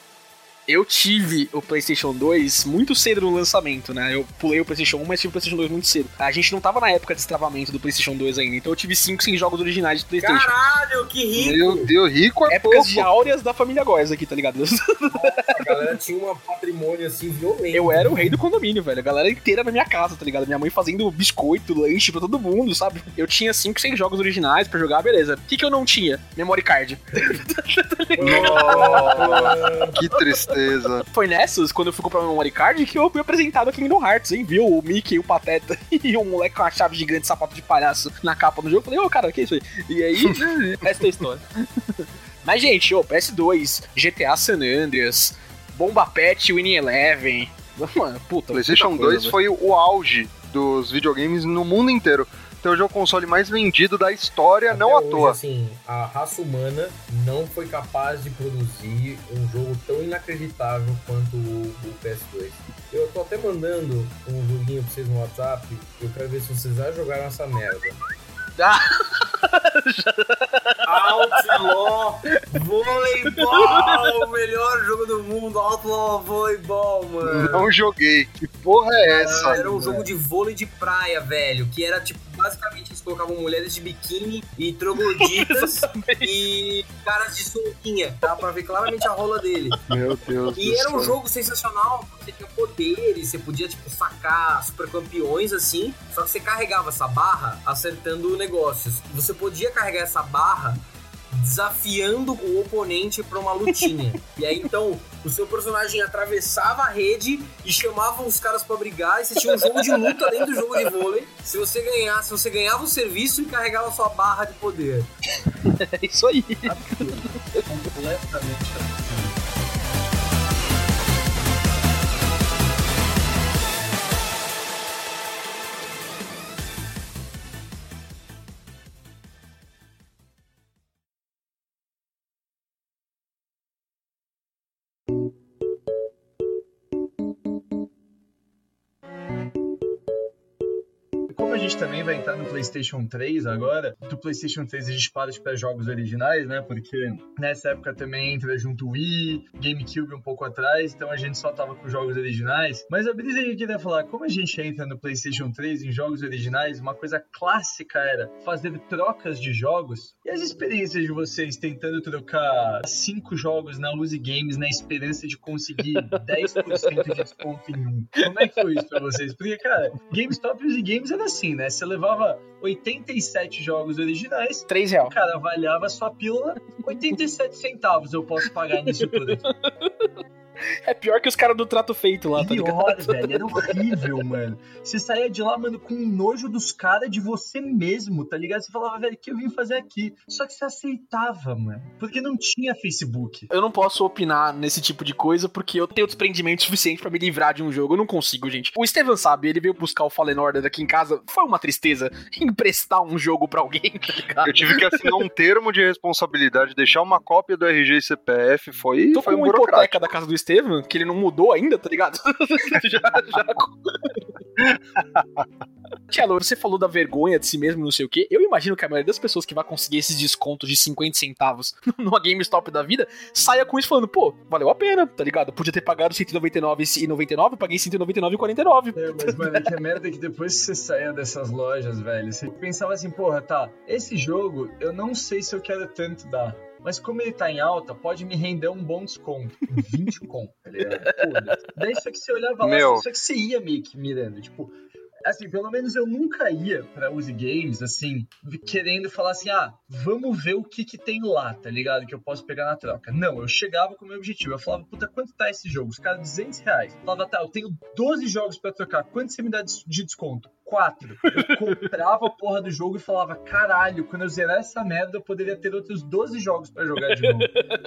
S5: Eu tive o PlayStation 2 muito cedo no lançamento, né? Eu pulei o PlayStation 1, mas tive o PlayStation 2 muito cedo. A gente não tava na época de destravamento do PlayStation 2 ainda, então eu tive 5, 6 jogos originais de PlayStation.
S3: Caralho, que rico!
S2: Meu Deus, rico é
S5: Épocas
S2: pouco.
S5: de áureas da família Góes aqui, tá ligado?
S3: A galera tinha um patrimônio assim violento.
S5: Eu era o rei do condomínio, velho. A galera inteira na minha casa, tá ligado? Minha mãe fazendo biscoito, lanche pra todo mundo, sabe? Eu tinha 5, 6 jogos originais pra jogar, beleza. O que, que eu não tinha? Memory card.
S2: Nossa, que tristeza.
S5: Foi nessas, quando eu fui comprar meu memory card, que eu fui apresentado a Kingdom Hearts, hein? Viu o Mickey, o Pateta e o moleque com a chave gigante, sapato de palhaço na capa do jogo. Falei, ô, cara, que é isso aí? E aí, essa é a história. Mas, gente, ô, PS2, GTA San Andreas, Bomba Pet, Winning Eleven. Mano, puta.
S2: PlayStation
S5: puta coisa,
S2: 2 foi o auge dos videogames no mundo inteiro. Então hoje é o console mais vendido da história,
S3: Até
S2: não à
S3: hoje,
S2: toa.
S3: assim, a raça humana não foi capaz de produzir um jogo tão inacreditável quanto o, o PS2. Eu tô até mandando um joguinho pra vocês no WhatsApp. Eu quero ver se vocês já jogaram essa merda.
S5: Ah.
S3: Outlaw Voleibol! O melhor jogo do mundo, Outlaw Voleibol, mano.
S2: Não joguei. Que porra é essa?
S3: Era um jogo de vôlei de praia, velho. Que era tipo, basicamente eles colocavam mulheres de biquíni e trogloditas e caras de sunguinha. Dá pra ver claramente a rola dele.
S2: Meu Deus
S3: E era um
S2: céu.
S3: jogo sensacional, você tinha poderes, você podia, tipo, sacar super campeões assim, só que você carregava essa barra acertando negócios. Você podia carregar essa barra desafiando o oponente pra uma lutinha. e aí, então, o seu personagem atravessava a rede e chamava os caras pra brigar, e você tinha um jogo de luta dentro do jogo de vôlei. Se você ganhasse, você ganhava o serviço e carregava sua barra de poder.
S5: É isso aí.
S4: Completamente no PlayStation 3 agora, do PlayStation 3 a gente para de para jogos originais, né? Porque nessa época também entra junto Wii, GameCube um pouco atrás, então a gente só tava com jogos originais. Mas a brisa que eu queria falar, como a gente entra no PlayStation 3 em jogos originais, uma coisa clássica era fazer trocas de jogos. E as experiências de vocês tentando trocar cinco jogos na Uzi Games na esperança de conseguir 10% de desconto em um? Como é que foi isso pra vocês? Porque, cara, GameStop e Uzi Games era assim, né? Você levava 87 jogos originais,
S5: 3 real.
S4: o cara avaliava sua pílula, 87 centavos eu posso pagar nisso tudo.
S5: É pior que os caras do trato feito lá, tá ligado?
S4: Pior, velho, era horrível, mano. Você saía de lá, mano, com nojo dos caras de você mesmo, tá ligado? Você falava, velho, o que eu vim fazer aqui? Só que você aceitava, mano. Porque não tinha Facebook.
S5: Eu não posso opinar nesse tipo de coisa porque eu tenho desprendimento suficiente pra me livrar de um jogo. Eu não consigo, gente. O Steven sabe, ele veio buscar o Fallen Order aqui em casa. Foi uma tristeza emprestar um jogo pra alguém, tá ligado?
S2: Eu tive que assinar um termo de responsabilidade, deixar uma cópia do RG e CPF, foi,
S5: Tô
S2: foi
S5: com
S2: um
S5: uma hipoteca da casa do Estevam, que ele não mudou ainda, tá ligado? já, já... Tchelo, você falou da vergonha de si mesmo, não sei o quê. Eu imagino que a maioria das pessoas que vai conseguir esses descontos de 50 centavos numa GameStop da vida saia com isso falando, pô, valeu a pena, tá ligado? Podia ter pagado 199,99, eu paguei 199,49.
S4: É, mas, mano, é que a merda é que depois que você saía dessas lojas, velho, você pensava assim, porra, tá, esse jogo eu não sei se eu quero tanto dar. Mas como ele tá em alta, pode me render um bom desconto. 20 conto, tá ligado? Daí só que você olhava lá,
S2: Meu.
S4: só que você ia meio que mirando, tipo... Assim, pelo menos eu nunca ia pra Uzi Games, assim, querendo falar assim, ah, vamos ver o que que tem lá, tá ligado? Que eu posso pegar na troca. Não, eu chegava com o meu objetivo. Eu falava, puta, quanto tá esse jogo? Os caras, 200 reais. Eu falava, tá, eu tenho 12 jogos pra trocar. Quanto você me dá de de desconto? 4. Eu comprava a porra do jogo e falava, caralho, quando eu zerar essa merda, eu poderia ter outros 12 jogos pra jogar de novo.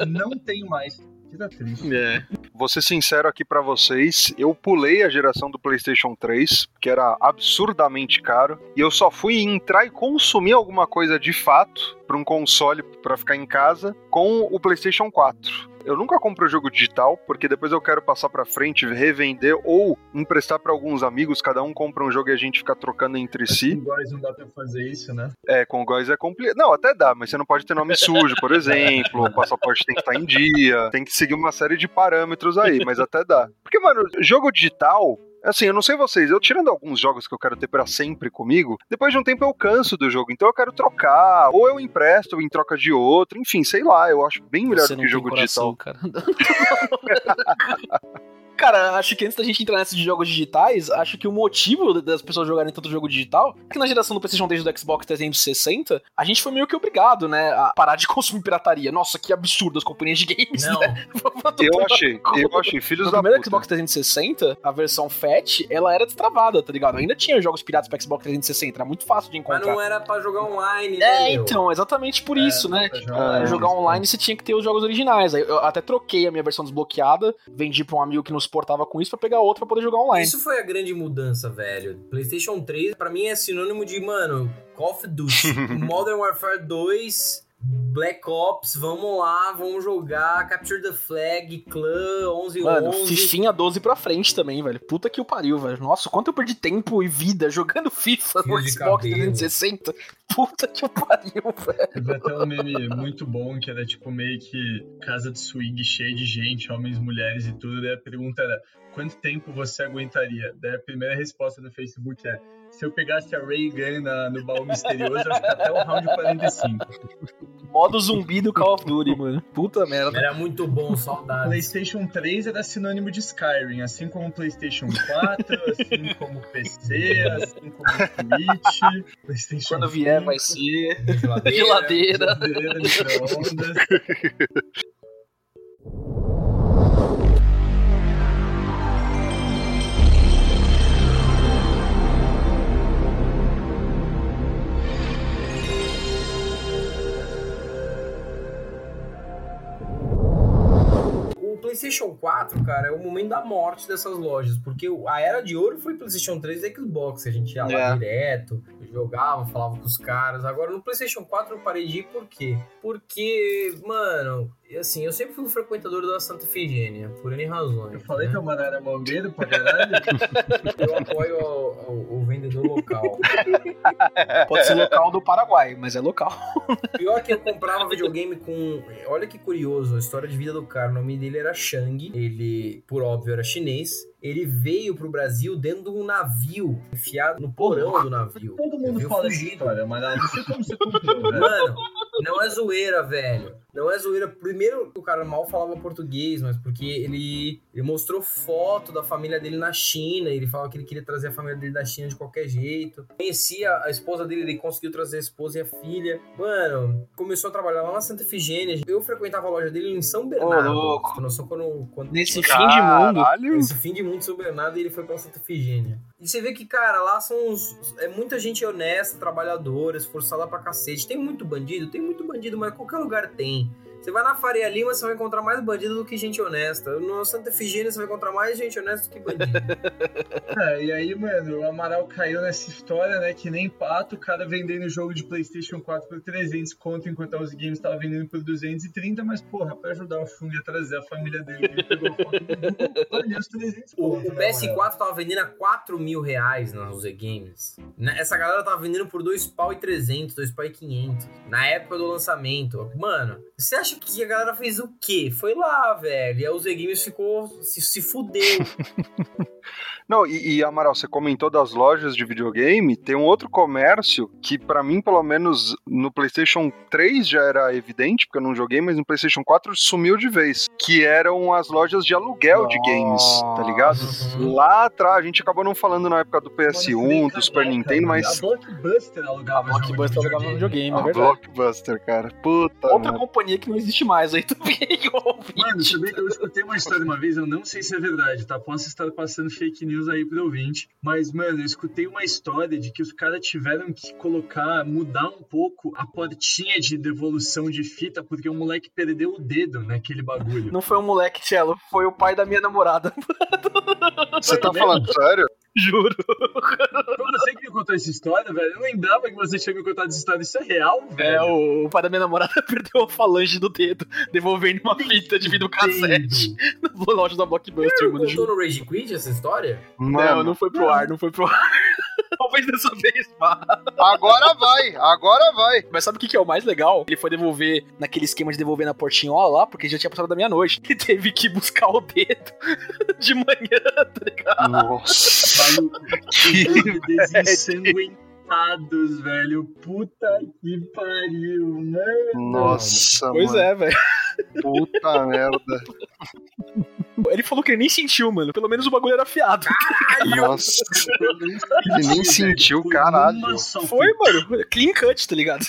S4: Não tenho mais. Tá triste.
S5: É.
S2: Vou ser sincero aqui pra vocês, eu pulei a geração do PlayStation 3, que era absurdamente caro, e eu só fui entrar e consumir alguma coisa de fato pra um console pra ficar em casa com o PlayStation 4. Eu nunca compro jogo digital, porque depois eu quero passar pra frente, revender ou emprestar pra alguns amigos, cada um compra um jogo e a gente fica trocando entre si.
S4: Com Góis não dá pra fazer isso, né?
S2: É, com o Góis é complicado. Não, até dá, mas você não pode ter nome sujo, por exemplo. O passaporte tem que estar em dia, tem que seguir uma série de parâmetros aí, mas até dá. Porque, mano, jogo digital, Assim, eu não sei vocês, eu tirando alguns jogos que eu quero ter pra sempre comigo, depois de um tempo eu canso do jogo, então eu quero trocar, ou eu empresto em troca de outro, enfim, sei lá, eu acho bem melhor
S5: Você
S2: do
S5: não
S2: que
S5: tem
S2: jogo
S5: coração,
S2: digital.
S5: cara. Cara, acho que antes da gente entrar nesses jogos digitais, acho que o motivo das pessoas jogarem tanto jogo digital é que na geração do PlayStation 3 e do Xbox 360, a gente foi meio que obrigado, né, a parar de consumir pirataria. Nossa, que absurdo as companhias de games,
S3: Não,
S5: né?
S2: Eu achei, eu achei, filhos
S5: No
S2: da
S5: primeiro
S2: puta.
S5: Xbox 360, a versão FAT, ela era destravada, tá ligado? Ainda tinha jogos piratas pra Xbox 360, era muito fácil de
S3: mas
S5: encontrar.
S3: não era pra jogar online,
S5: É,
S3: né, meu?
S5: então, exatamente por isso, né?
S4: Pra
S5: Pra
S2: é.
S5: jogar online você tinha que ter os jogos originais. Aí eu até troquei a minha versão desbloqueada, vendi pra um amigo que não suportava com isso pra pegar outra pra poder jogar online.
S3: Isso foi a grande mudança, velho. PlayStation 3, pra mim, é sinônimo de, mano, Call of Duty, Modern Warfare 2, Black Ops, vamos lá, vamos jogar, Capture the Flag, Clan, 11
S5: Mano,
S3: 11.
S5: Fifinha 12 pra frente também, velho. Puta que o pariu, velho. Nossa, quanto eu perdi tempo e vida jogando FIFA no Xbox
S3: cabelo.
S5: 360. Puta que o pariu, velho.
S4: Teve até um meme muito bom que era tipo meio que casa de swing cheia de gente, homens, mulheres e tudo. Daí a pergunta era: quanto tempo você aguentaria? Daí a primeira resposta do Facebook é: se eu pegasse a Ray Gun na- no baú misterioso, eu acho que até o round 45.
S5: Modo zumbi do Call of Duty, mano. Puta merda.
S3: Era muito bom, saudades.
S4: PlayStation 3 era sinônimo de Skyrim, assim como PlayStation 4, assim como PC, assim como Switch, PlayStation
S5: Quando vier
S4: 5,
S5: vai ser
S3: Geladeira.
S5: geladeira.
S4: geladeira, micro-ondas.
S3: O PlayStation 4, cara, é o momento da morte dessas lojas, porque a era de ouro foi PlayStation 3 e Xbox, a gente ia lá
S5: É.
S3: direto, jogava, falava com os caras. Agora no PlayStation 4 eu parei de ir por quê? Porque, mano, assim, eu sempre fui um frequentador da Santa Efigênia, por N razões.
S4: Eu falei
S3: né?
S4: que o mano era bombeiro pra caralho.
S3: eu apoio o, o- o vendedor local.
S5: Pode ser local do Paraguai, mas é local.
S3: Pior que eu comprava videogame com. Olha que curioso, a história de vida do cara. O nome dele era Shang. Ele, por óbvio, era chinês. Ele veio pro Brasil dentro de um navio, enfiado no porão do navio.
S4: Todo mundo fala essa
S3: fugido.
S4: história, mas não sei como você comprou, né?
S3: Mano, não é zoeira, velho. Não é zoeira. Primeiro, o cara mal falava português, mas porque ele, ele mostrou foto da família dele na China. Ele falava que ele queria trazer a família dele da China de qualquer jeito. Conhecia a esposa dele, ele conseguiu trazer a esposa e a filha. Mano, começou a trabalhar lá na Santa Efigênia. Eu frequentava a loja dele em São Bernardo.
S5: louco.
S3: Noção quando, quando
S5: Nesse fim de mundo.
S2: Caralho.
S3: esse fim de mundo de São Bernardo e ele foi pra Santa Efigênia. E você vê que, cara, lá são uns, é muita gente honesta, trabalhadora, esforçada pra cacete. Tem muito bandido? Tem muito bandido, mas qualquer lugar tem. Você vai na Faria Lima, você vai encontrar mais bandido do que gente honesta. No Santa Efigênia, você vai encontrar mais gente honesta do que bandido.
S4: É, e aí, mano, o Amaral caiu nessa história, né? Que nem pato, o cara vendendo jogo de PlayStation 4 por 300 conto, enquanto a House Games tava vendendo por 230, mas porra, pra ajudar o Fung a trazer a família dele, ele pegou foto do Google, valeu os 300
S3: O,
S4: conto.
S3: o
S4: né,
S3: PS4
S4: Amaral?
S3: tava vendendo a 4 mil reais na Rose Games. Essa galera tava vendendo por 2 pau e 300, 2 pau e 500. Na época do lançamento. Mano, você acha que a galera fez o quê? Foi lá, velho. E a Rose Games ficou... Se, se fudeu.
S2: Não, e, e, Amaral, você comentou das lojas de videogame, tem um outro comércio que pra mim, pelo menos no PlayStation 3 já era evidente, porque eu não joguei, mas no PlayStation 4 sumiu de vez, que eram as lojas de aluguel de games, tá ligado?
S3: Uhum.
S2: Lá atrás, a gente acabou não falando na época do
S4: Mano,
S2: PS1, do Super Nintendo,
S4: mano.
S2: mas
S4: A Blockbuster alugava de
S5: Blockbuster alugava no videogame, é
S2: a
S5: verdade.
S2: Blockbuster, cara. Puta
S5: Outra
S2: merda.
S5: companhia que não existe mais aí também, ouvinte.
S4: Mano, eu escutei uma história uma vez, eu não sei se é verdade, tá? Posso estar passando fake news aí pro ouvinte. Mas, mano, eu escutei uma história de que os caras tiveram que colocar, mudar um pouco a portinha de devolução de fita, porque o moleque perdeu o dedo naquele bagulho.
S5: Não foi um moleque, Cello, foi o pai da minha namorada.
S2: Você tá falando sério?
S5: Juro.
S4: Foi você que me contou essa história, velho? Eu não lembrava que você tinha me contado essa história. Isso é real, velho?
S5: É, o, o pai da minha namorada perdeu a falange do dedo, devolvendo uma fita de videocassete na loja da Blockbuster, mano.
S3: Contou no Rage Quit essa história?
S5: Não,
S2: Mano,
S5: não foi pro ar, não foi pro ar. Talvez dessa vez vá.
S2: agora vai, agora vai.
S5: Mas sabe o que, que é o mais legal? Ele foi devolver naquele esquema de devolver na portinhola lá, porque já tinha passado da meia-noite. Ele teve que buscar o dedo de manhã, tá ligado?
S2: Nossa. Que
S4: os Ensanguentados, velho. Puta que pariu, mano.
S2: Nossa,
S5: Pois
S2: mano.
S5: é, velho.
S2: Puta merda.
S5: Ele falou que ele nem sentiu, mano. Pelo menos o bagulho era afiado.
S2: Nossa.
S4: Ele
S2: nem sentiu, caralho.
S5: Foi, mano. Clean cut, tá ligado?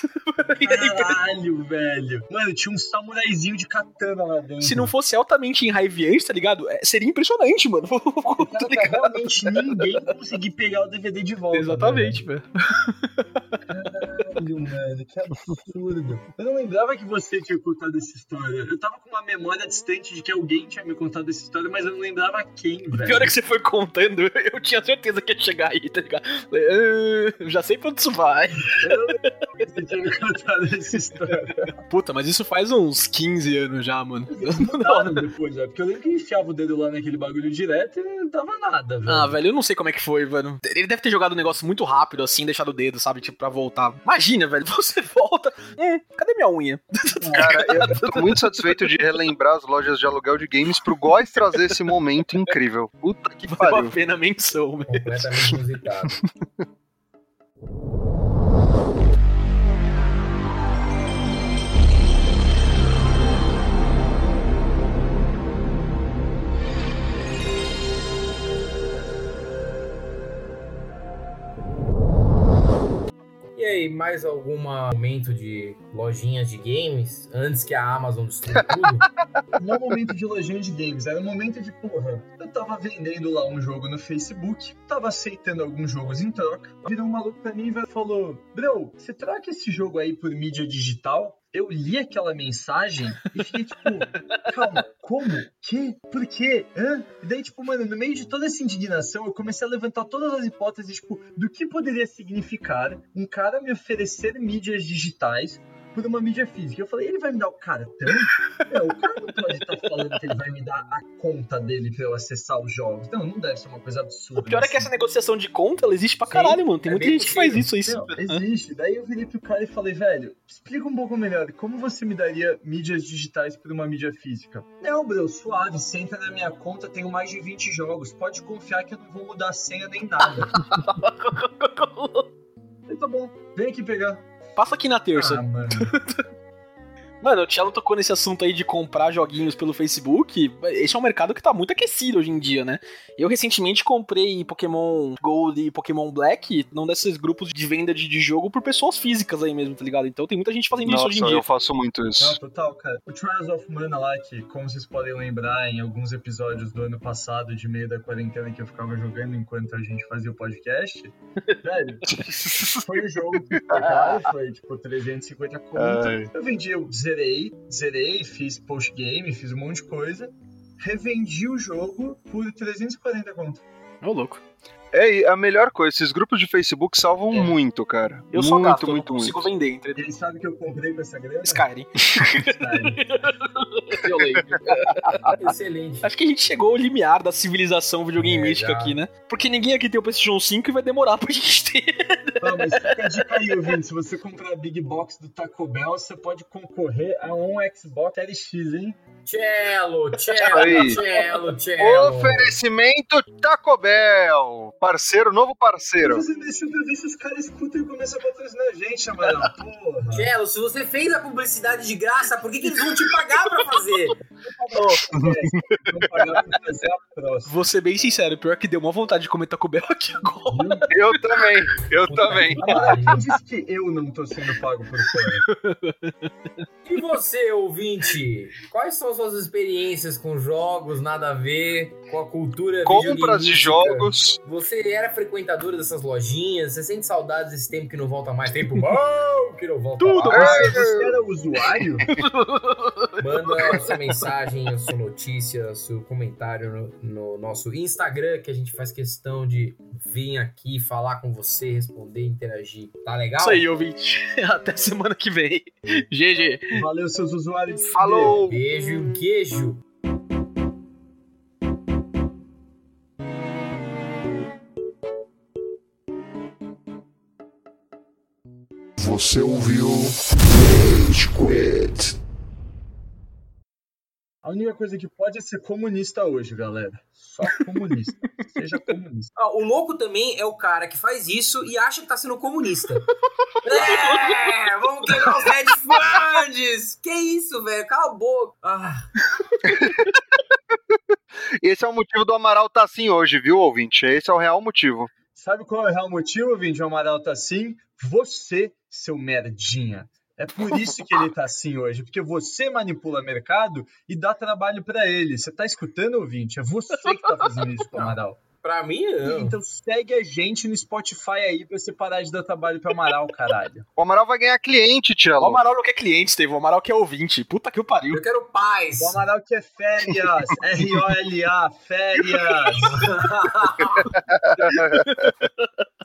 S4: Caralho, velho. Mano, tinha um samuraizinho de katana lá dentro.
S5: Se não fosse altamente enraiviante, tá ligado? É, seria impressionante, mano. tá ligado?
S4: realmente ninguém conseguir pegar o DVD de volta.
S5: Exatamente, velho.
S4: Caralho, mano, que absurdo. Eu não lembrava que você tinha contado essa história. Eu tava com uma memória distante de que alguém tinha me contado essa história, mas eu não lembrava quem, velho.
S5: pior é que você foi contando, eu tinha certeza que ia chegar aí, tá ligado? "Ah, eu já sei pra onde isso vai.
S4: Eu não lembrava que você tinha me contado essa história.
S5: Puta, mas isso faz uns 15 anos já, mano.
S4: Eles mudaram depois, velho. Porque eu lembro que enfiava o dedo lá naquele bagulho direto e não dava nada, velho.
S5: Ah, velho, eu não sei como é que foi, velho. Ele deve ter jogado o negócio muito rápido, assim, deixado o dedo, sabe? Tipo, pra voltar. Imagina, velho, você volta. Hum, cadê minha unha?
S2: Cara, eu tô muito satisfeito de relembrar as lojas de aluguel de games pro Góis trazer esse momento incrível. Puta que
S5: Valeu a
S2: pariu.
S5: pena a menção, velho.
S3: Completamente inusitado. E aí, mais algum momento de lojinhas de games antes que a Amazon destrua tudo?
S4: Não é momento de lojinha de games, era um momento de, porra, eu tava vendendo lá um jogo no Facebook, tava aceitando alguns jogos em troca, virou um maluco pra mim e falou, bro, você troca esse jogo aí por mídia digital? Eu li aquela mensagem e fiquei tipo, calma, como? Que? Por quê? Hã? E daí, tipo, mano, no meio de toda essa indignação, eu comecei a levantar todas as hipóteses, tipo, do que poderia significar um cara me oferecer mídias digitais por uma mídia física. Eu falei, ele vai me dar o cartão? Não, o cara não pode estar falando que ele vai me dar a conta dele pra eu acessar os jogos. Não, não deve ser uma coisa absurda.
S5: O pior é que
S4: assim.
S5: essa negociação de conta, ela existe pra
S3: Sim,
S5: caralho, mano. Tem
S3: é
S5: muita gente que faz
S3: possível.
S5: isso aí.
S4: Não, existe. Daí eu virei pro cara e falei, velho, explica um pouco melhor. Como você me daria mídias digitais por uma mídia física? Não, bro, suave. Você entra na minha conta, tenho mais de 20 jogos. Pode confiar que eu não vou mudar a senha nem nada. Tá bom, vem aqui pegar.
S5: Passa aqui na terça.
S4: Ah, mano.
S5: Mano, o Thiago tocou nesse assunto aí de comprar joguinhos pelo Facebook. Esse é um mercado que tá muito aquecido hoje em dia, né? Eu recentemente comprei Pokémon Gold e Pokémon Black num desses grupos de venda de, de jogo por pessoas físicas aí mesmo, tá ligado? Então tem muita gente fazendo isso hoje em
S2: Nossa,
S5: dia.
S2: eu faço muito
S4: Não,
S2: isso.
S4: total, cara. O Trials of Mana lá, que, como vocês podem lembrar, em alguns episódios do ano passado, de meio da quarentena, que eu ficava jogando enquanto a gente fazia o podcast, velho, foi o jogo que foi caro, foi tipo 350 conto. Eu vendi, eu zerei, zerei, fiz post-game, fiz um monte de coisa. Revendi o jogo por 340 conto.
S5: Ô, louco.
S2: É e a melhor coisa, esses grupos de Facebook salvam
S4: É.
S2: muito, cara.
S5: Eu
S2: muito,
S5: só gasto, eu não
S2: muito,
S5: consigo
S2: muito.
S5: vender entre
S4: aí, sabe que eu comprei com essa grana?
S5: Skyrim. Eu.
S3: Excelente.
S5: Acho que a gente chegou ao limiar da civilização videogameística
S3: É, já.
S5: aqui, né? Porque ninguém aqui tem o PlayStation 5 e vai demorar pra gente ter.
S4: Ah, mas fica a dica aí, ouvinte. Se você comprar a Big Box do Taco Bell, você pode concorrer a um Xbox Series X, hein?
S3: Cello, cello, cello, cello.
S2: Oferecimento Taco Bell. Parceiro, novo parceiro.
S4: Você deixou pra ver se os caras escutam e começam a patrocinar a gente, Amarelo. Porra.
S3: Se você fez a publicidade de graça, por que, que eles vão te pagar pra fazer?
S4: Vamos pagar pra fazer a próxima.
S5: Vou ser bem sincero, pior que deu uma vontade de comer Taco Bell aqui agora.
S2: Eu também, eu também.
S4: Quem disse que eu não tô sendo pago por fora?
S3: E você, ouvinte, quais são as suas experiências com jogos, nada a ver, com a cultura
S2: Compras de jogos.
S3: Você era frequentadora dessas lojinhas? Você sente saudades desse tempo que não volta mais? Tempo bom que não volta
S5: Tudo
S3: mais?
S4: Você era usuário?
S3: Manda a sua mensagem, a sua notícia, o seu comentário no, no nosso Instagram, que a gente faz questão de vir aqui falar com você, responder, interagir. Tá legal?
S5: Isso aí, ouvinte. Até semana que vem. GG.
S4: Valeu, seus usuários.
S2: Falou!
S3: Beijo e um queijo.
S1: Você ouviu Rage Quit.
S4: A única coisa que pode é ser comunista hoje, galera. Só comunista. Seja comunista.
S3: Ah, o louco também é o cara que faz isso e acha que tá sendo comunista. é, vamos quebrar os headphones! Que isso, velho? Cala a boca. Ah,
S2: Esse é o motivo do Amaral tá assim hoje, viu, ouvinte? Esse é o real motivo.
S4: Sabe qual é o real motivo, Vinde? O Amaral tá assim? Você, seu merdinha. É por isso que ele tá assim hoje, porque você manipula mercado e dá trabalho pra ele. Você tá escutando, ouvinte? É você que tá fazendo isso com o Amaral.
S3: pra mim, não.
S4: Então segue a gente no Spotify aí pra você parar de dar trabalho pro Amaral, caralho.
S2: O Amaral vai ganhar cliente,
S5: O
S2: Tchelo.
S5: Amaral não quer cliente, Steve. O Amaral quer ouvinte. Puta que o pariu.
S3: Eu quero paz.
S4: O Amaral quer férias. R-O-L-A, férias.